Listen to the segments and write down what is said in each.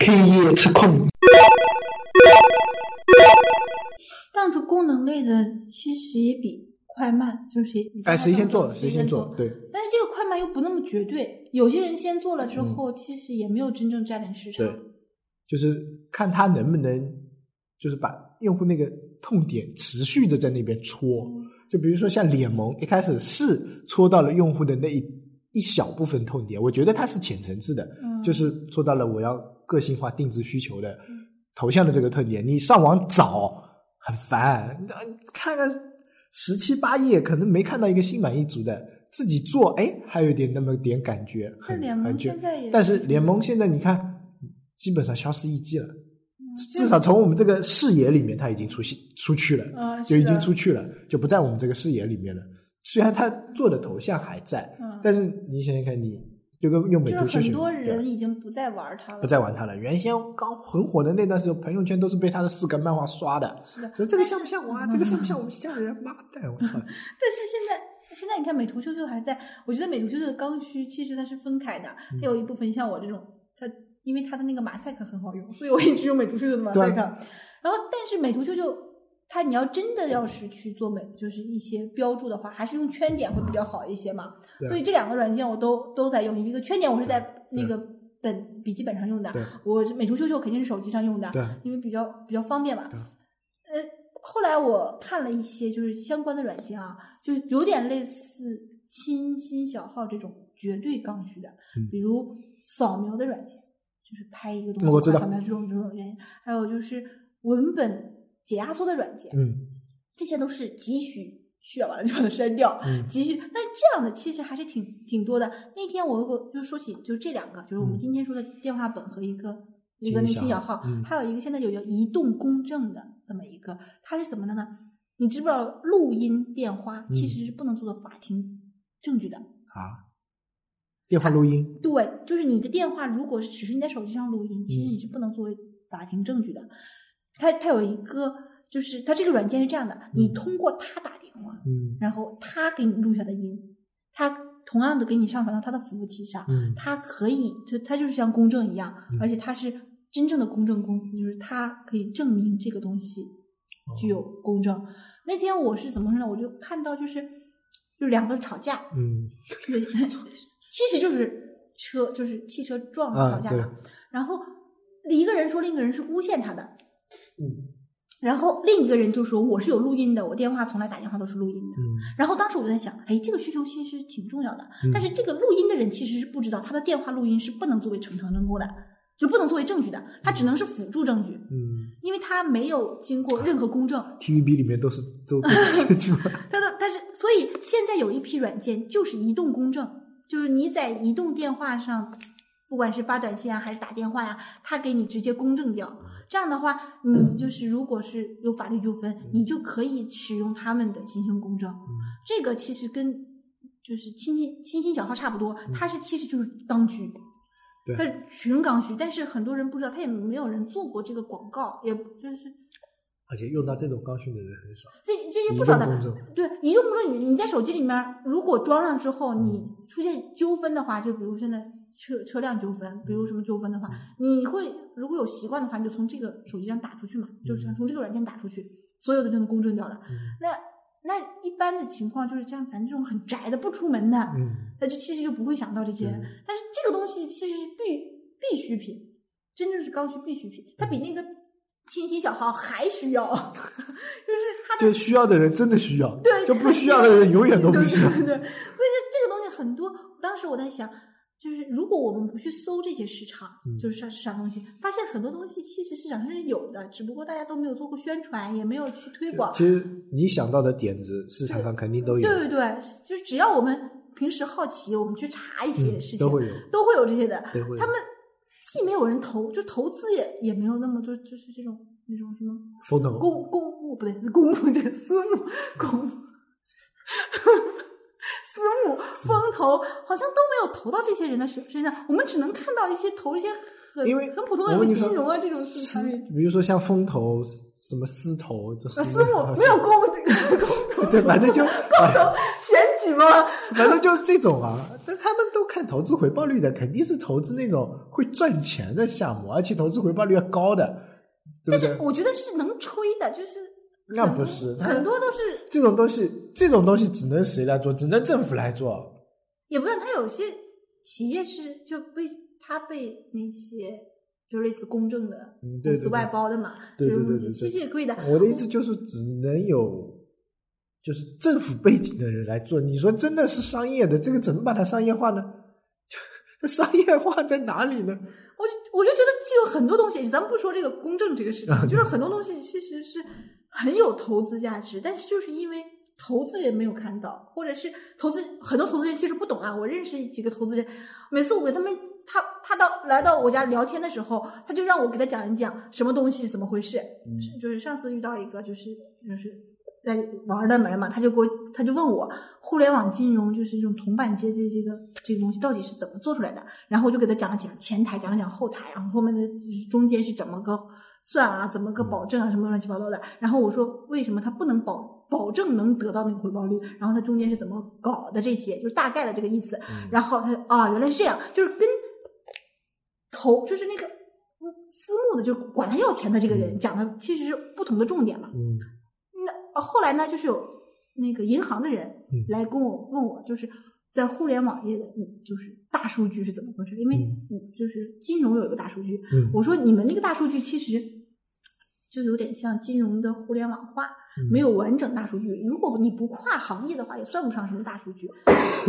K 夜吃控。但是功能类的其实也比快慢，就是谁哎，谁先做谁先做。对，但是这个快慢又不那么绝对，有些人先做了之后，其实也没有真正占领市场。对，就是看他能不能，就是把用户那个痛点持续的在那边戳。就比如说像脸萌，一开始是戳到了用户的那一一小部分痛点，我觉得它是浅层次的，就是做到了我要个性化定制需求的头像的这个特点。你上网找很烦，看看十七八页，可能没看到一个心满意足的。自己做，哎，还有点那么点感觉，很联盟现在也，但是联盟现在你看，基本上消失匿迹了。至少从我们这个视野里面，它已经出现出去了，就已经出去了，就不在我们这个视野里面了。虽然他做的头像还在，但是你想想看，你就跟用美图秀秀，很多人已经不再玩它了，不再玩它了。原先刚很火的那段时间，朋友圈都是被他的四个漫画刷的。是的，说这个像不像我啊？这个像不像我们家人？妈蛋，我操！但是现在，现在你看美图秀秀还在，我觉得美图秀秀的刚需其实它是分开的，它有一部分像我这种，它。因为它的那个马赛克很好用，所以我一直用美图秀秀的马赛克。然后，但是美图秀秀它你要真的要是去做美，就是一些标注的话，还是用圈点会比较好一些嘛。所以这两个软件我都都在用。一个圈点我是在那个本笔记本上用的，我美图秀秀肯定是手机上用的，因为比较比较方便嘛。呃，后来我看了一些就是相关的软件啊，就有点类似清新小号这种绝对刚需的，比如扫描的软件。就是拍一个东西，扫描这种这种软件，还有就是文本解压缩的软件，嗯，这些都是急需需要完了就把它 删掉，急需。那这样的其实还是挺挺多的。那天我我就说起，就是这两个，就是我们今天说的电话本和一个一个那轻小号，还有一个现在有叫移动公证的这么一个，它是怎么的呢？你知不知道录音电话其实是不能做的法庭证据的啊？电话录音，对，就是你的电话，如果是只是你在手机上录音，其实你是不能作为法庭证据的。它它有一个，就是它这个软件是这样的，你通过他打电话，嗯，然后他给你录下的音，他同样的给你上传到他的服务器上，嗯，他可以，就它就是像公证一样，而且它是真正的公证公司，就是它可以证明这个东西具有公正。那天我是怎么说呢？我就看到就是就两个吵架，嗯。其实就是车，就是汽车撞吵架了。然后一个人说另一个人是诬陷他的，嗯。然后另一个人就说我是有录音的，我电话从来打电话都是录音的。嗯。然后当时我就在想，哎，这个需求其实挺重要的。但是这个录音的人其实是不知道，他的电话录音是不能作为呈堂证供的，就不能作为证据的，他只能是辅助证据。嗯。因为他没有经过任何公证。TVB 里面都是都是证据吗？他的，但是所以现在有一批软件就是移动公证。就是你在移动电话上，不管是发短信啊还是打电话呀，他给你直接公证掉。这样的话，你就是如果是有法律纠纷，你就可以使用他们的进行公证。这个其实跟就是亲亲亲亲小号差不多，它是其实就是刚需，它纯刚需。但是很多人不知道，他也没有人做过这个广告，也就是。而且用到这种刚需的人很少，这这些不少的，对移动公证，你你在手机里面如果装上之后，你出现纠纷的话，就比如现在车车辆纠纷，比如什么纠纷的话，你会如果有习惯的话，你就从这个手机上打出去嘛，就是从这个软件打出去，所有的就能公证掉了。那那一般的情况就是像咱这种很宅的不出门的，那就其实就不会想到这些。但是这个东西其实是必必需品，真正是刚需必需品，它比那个。清新小号还需要，就是他就需要的人真的需要，对，就不需要的人永远都不需要。对，所以这这个东西很多。当时我在想，就是如果我们不去搜这些市场，就是市场东西，发现很多东西其实市场上是有的，只不过大家都没有做过宣传，也没有去推广。其实你想到的点子，市场上肯定都有。对对对，就是只要我们平时好奇，我们去查一些事情，都会有，都会有这些的。他们。既没有人投，就投资也也没有那么多，就是这种那种什么公公募不对，公募这个私募公 私募风投，好像都没有投到这些人的身身上。我们只能看到一些投一些很因为很普通的金融啊这种参与，比如说像风投什么私投，私募没有公公投，对，反正就公投选举嘛，反正就这种啊。但他们都看看投资回报率的，肯定是投资那种会赚钱的项目，而且投资回报率要高的，对但是？我觉得是能吹的，就是那不是很多都是 这种东西，这种东西只能谁来做？只能政府来做。也不是，他有些企业是就被他被那些就类似公证的公司外包的嘛，对对对其实也可以的。我的意思就是，只能有就是政府背景的人来做。你说真的是商业的，这个怎么把它商业化呢？这商业化在哪里呢？我就我就觉得就有很多东西，咱们不说这个公证这个事情，就是很多东西其实是很有投资价值，但是就是因为投资人没有看到，或者是投资很多投资人其实不懂啊。我认识几个投资人，每次我给他们他他到来到我家聊天的时候，他就让我给他讲一讲什么东西怎么回事。嗯是就是上次遇到一个就是就是在玩的人嘛，他就给我他就问我互联网金融就是这种铜板阶这这个这个东西到底是怎么做出来的，然后我就给他讲了讲前台，讲了讲后台，然后后面的就是中间是怎么个算啊，怎么个保证啊，什么乱七八糟的。然后我说为什么他不能保保证能得到那个回报率？然后他中间是怎么搞的这些，就是大概的这个意思。然后他啊，原来是这样，就是跟投就是那个嗯私募的，就是管他要钱的这个人讲的其实是不同的重点嘛。嗯那呃后来呢，就是有那个银行的人嗯来跟我问我，就是在互联网业的，嗯，就是大数据是怎么回事？因为嗯嗯，就是金融有一个大数据，嗯我说你们那个大数据其实就有点像金融的互联网化，嗯没有完整大数据。如果你不跨行业的话，也算不上什么大数据。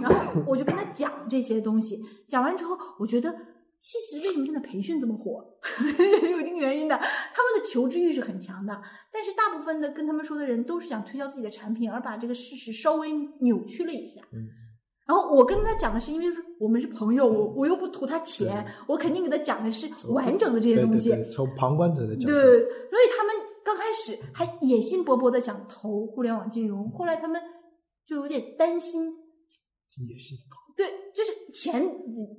然后我就跟他讲这些东西，讲完之后，我觉得其实为什么现在培训这么火，有一定原因的。他们的求知欲是很强的，但是大部分的跟他们说的人都是想推销自己的产品，而把这个事实稍微扭曲了一下。嗯然后我跟他讲的是，因为是我们是朋友，我我又不图他钱，我肯定给他讲的是完整的这些东西。对从旁观者的角度，对，所以他们刚开始还野心勃勃的想投互联网金融，后来他们就有点担心，野心。对，就是钱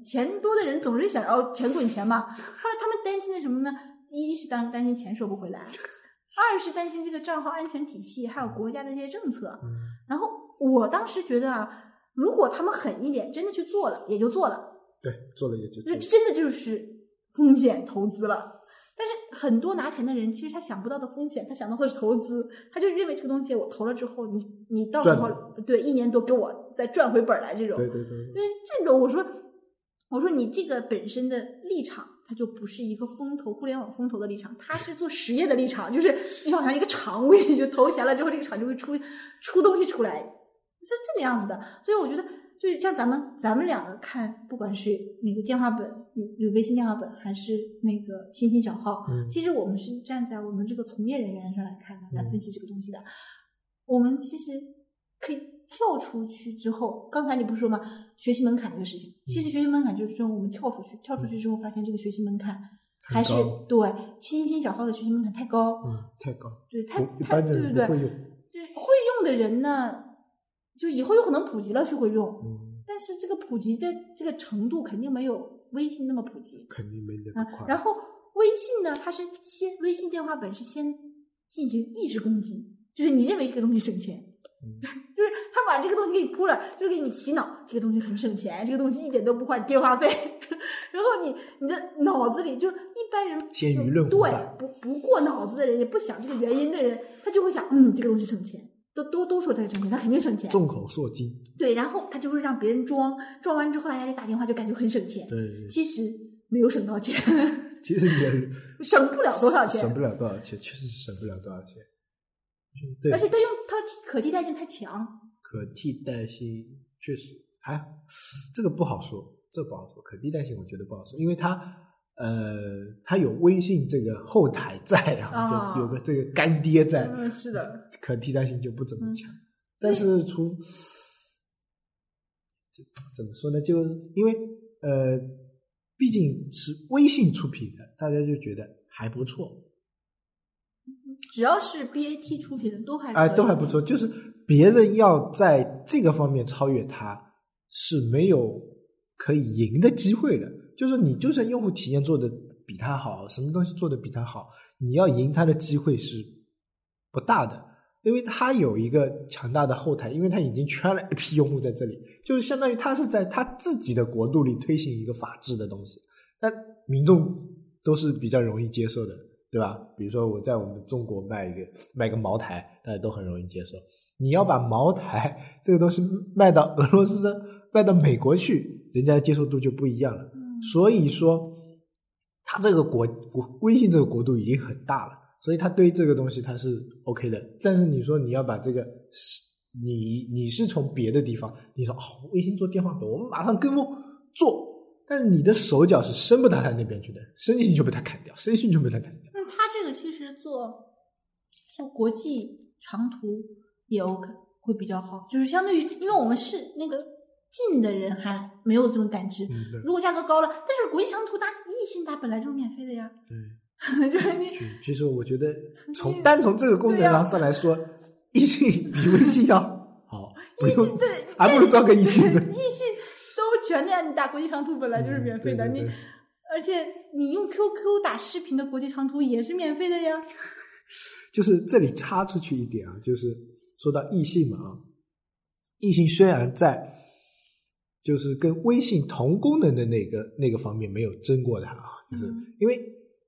钱多的人总是想要钱滚钱嘛。后来他们担心的什么呢？一是担担心钱收不回来，二是担心这个账号安全体系，还有国家的一些政策。嗯然后我当时觉得啊，如果他们狠一点，真的去做了，也就做了。对，做了也就做了。这真的就是风险投资了。但是很多拿钱的人，其实他想不到的风险，他想到的是投资，他就认为这个东西我投了之后，你你到时候对一年多给我再赚回本来这种，对对对就是这种我说我说你这个本身的立场，它就不是一个风投互联网风投的立场，它是做实业的立场，就是就好像一个肠胃你就投钱了之后，这个厂就会出出东西出来，是这个样子的。所以我觉得，就是像咱们咱们两个看，不管是那个电话本，有微信电话本，还是那个亲亲小号，嗯其实我们是站在我们这个从业人员上来看的，来嗯分析这个东西的。我们其实可以跳出去之后，刚才你不是说吗？学习门槛这个事情，其实学习门槛就是说我们跳出去，跳出去之后发现这个学习门槛还是对亲亲小号的学习门槛太高，嗯，太高，对太一太对对对。就是会用的人呢，就以后有可能普及了就会用，嗯，但是这个普及的这个程度肯定没有微信那么普及。肯定没那啊么快。，然后微信呢，它是先微信电话本是先进行意识攻击，就是你认为这个东西省钱，嗯 就是他把这个东西给你铺了，就是给你洗脑，这个东西很省钱，这个东西一点都不花电话费，然后你你的脑子里就是一般人先舆论对不不过脑子的人，也不想这个原因的人，他就会想，嗯，这个东西省钱。都都都说它省钱，他肯定省钱。众口铄金，对，然后他就会让别人装，装完之后大家一打电话就感觉很省钱。对其实没有省到钱，其实也 省不了多少钱。省不了多少钱，确实是省不了多少钱。对，而且它用它的可替代性太强。可替代性确实还这个不好说，这不好说。可替代性我觉得不好说，因为它呃，它有微信这个后台在啊，啊就有个这个干爹在，嗯，是的，可替代性就不怎么嗯强。但是除就怎么说呢？就因为呃，毕竟是微信出品的，大家就觉得还不错。只要是 BAT 出品的都还哎、可以都还不错。就是别人要在这个方面超越他，是没有可以赢的机会的。就是你就算用户体验做的比他好，什么东西做的比他好，你要赢他的机会是不大的。因为它有一个强大的后台，因为它已经圈了一批用户在这里，就是相当于它是在它自己的国度里推行一个法治的东西，那民众都是比较容易接受的，对吧？比如说我在我们中国卖一个卖个茅台，大家都很容易接受。你要把茅台这个东西卖到俄罗斯、卖到美国去，人家接受度就不一样了。所以说，它这个国国微信这个国度已经很大了。所以他对这个东西他是 OK 的，但是你说你要把这个，你你是从别的地方，你说哦，微信做电话本，我们马上跟风做，但是你的手脚是伸不到他那边去的，伸进去就被他砍掉，伸进去就被他砍掉。那他这个其实做做国际长途也 OK，会比较好，就是相对于，因为我们是那个近的人还没有这种感知，如果价格高了，但是国际长途它异性它本来就是免费的呀。对。就是你，其实我觉得从单从这个功能上来说，异性比微信要好，异性对，还不如装个异性的。异性都全的呀，你打国际长途本来就是免费的，你而且你用 QQ 打视频的国际长途也是免费的呀。就是这里插出去一点啊，就是说到异性嘛啊，异性虽然在就是跟微信同功能的那个那个方面没有争过它啊，就是因为。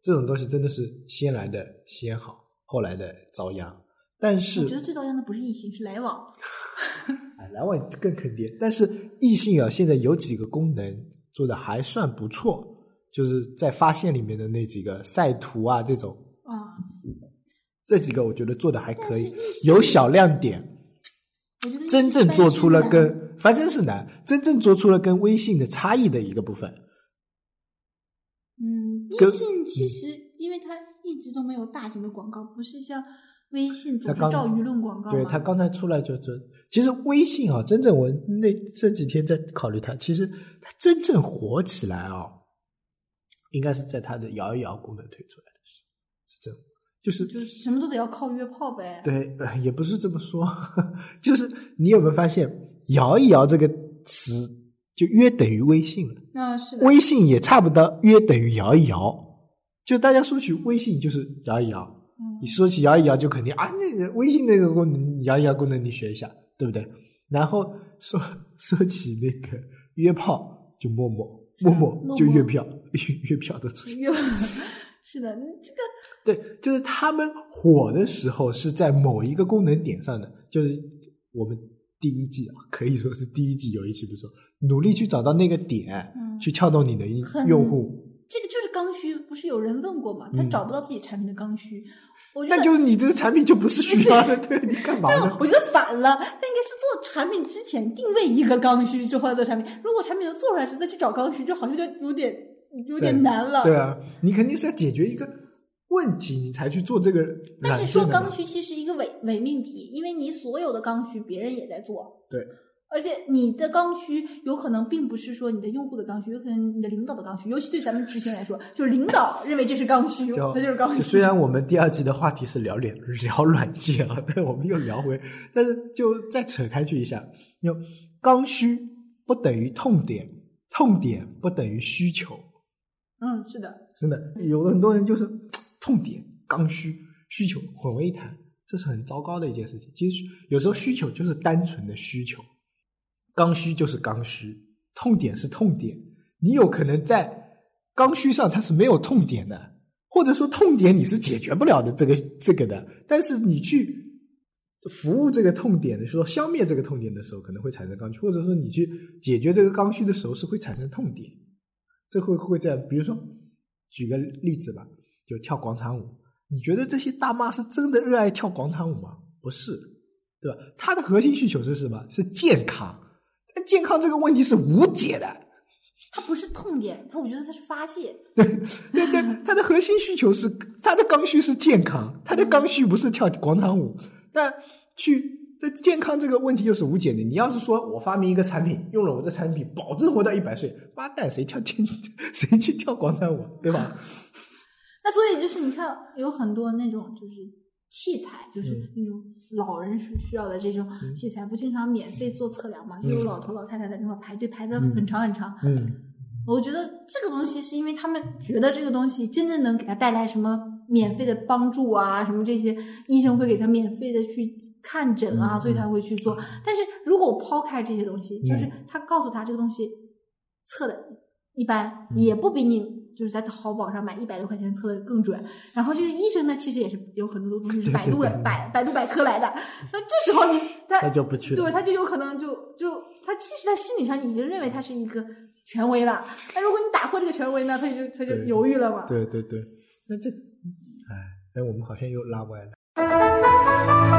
这种东西真的是先来的先好，后来的遭殃。但是我觉得最遭殃的不是异性，是来往。哎，来往更坑爹。但是异性啊，现在有几个功能做的还算不错，就是在发现里面的那几个晒图啊这种啊，这几个我觉得做的还可以，有小亮点。真正做出了跟反正是难，真正做出了跟微信的差异的一个部分。嗯微信其实，因为它一直都没有大型的广告，不是像微信总是照舆论广告对它刚才出来就这，其实微信啊，真正我那这几天在考虑它，其实它真正火起来啊，应该是在它的摇一摇功能推出来的时候，是这，就是就是什么都得要靠约炮呗。对，也不是这么说，就是你有没有发现“摇一摇”这个词？就约等于微信了，那是微信也差不多约等于摇一摇。就大家说起微信就是摇一摇，你说起摇一摇就肯定啊，那个微信那个功能摇一摇功能你学一下，对不对？然后说 说起那个约炮就陌陌，陌陌就月票，月票的出现。是的，这个对，就是他们火的时候是在某一个功能点上的，就是我们。第一季啊，可以说是第一季有一期不错，努力去找到那个点，去撬动你的用户。这个就是刚需，不是有人问过吗？他找不到自己产品的刚需，我觉得那就是你这个产品就不是需要的，对你干嘛呢？我觉得反了，那应该是做产品之前定位一个刚需，之后再做产品。如果产品都做出来是再去找刚需，就好像就有点有点难了。对啊，你肯定是要解决一个。问题你才去做这个，但是说刚需其实一个伪伪命题，因为你所有的刚需别人也在做，对，而且你的刚需有可能并不是说你的用户的刚需，有可能你的领导的刚需，尤其对咱们执行来说，就是领导认为这是刚需，它就是刚需。虽然我们第二季的话题是聊脸 聊软件啊，但我们又聊回，但是就再扯开去一下，有刚需不等于痛点，痛点不等于需求。嗯，是的，真的有的很多人就是。痛点、刚需、需求混为一谈，这是很糟糕的一件事情。其实有时候需求就是单纯的需求，刚需就是刚需，痛点是痛点。你有可能在刚需上它是没有痛点的，或者说痛点你是解决不了的这个这个的。但是你去服务这个痛点的时候，消灭这个痛点的时候，可能会产生刚需，或者说你去解决这个刚需的时候是会产生痛点。这会会在，比如说举个例子吧。就跳广场舞，你觉得这些大妈是真的热爱跳广场舞吗？不是，对吧？他的核心需求是什么？是健康。但健康这个问题是无解的。它不是痛点，他我觉得它是发泄。对 对对，他的核心需求是他的刚需是健康，他的刚需不是跳广场舞。但去这健康这个问题又是无解的。你要是说我发明一个产品，用了我这产品保证活到一百岁，妈蛋，谁跳跳 谁去跳广场舞，对吧？那所以就是你看，有很多那种就是器材，就是那种老人需需要的这种器材，不经常免费做测量嘛？就有老头老太太在那块排队排的很长很长。嗯，我觉得这个东西是因为他们觉得这个东西真的能给他带来什么免费的帮助啊，什么这些医生会给他免费的去看诊啊，嗯所以他会去做。但是如果我抛开这些东西，就是嗯。他告诉他这个东西测的一般，嗯。也不比你就是在淘宝上买一百多块钱测的更准。然后这个医生呢，其实也是有很多东西是百度百百度百科来的。那这时候你 他那就不去了。对，他就有可能就就他其实他心理上已经认为他是一个权威了。那如果你打破这个权威呢，他就他就犹豫了嘛。对对对，那这，哎，哎，我们好像又拉歪了。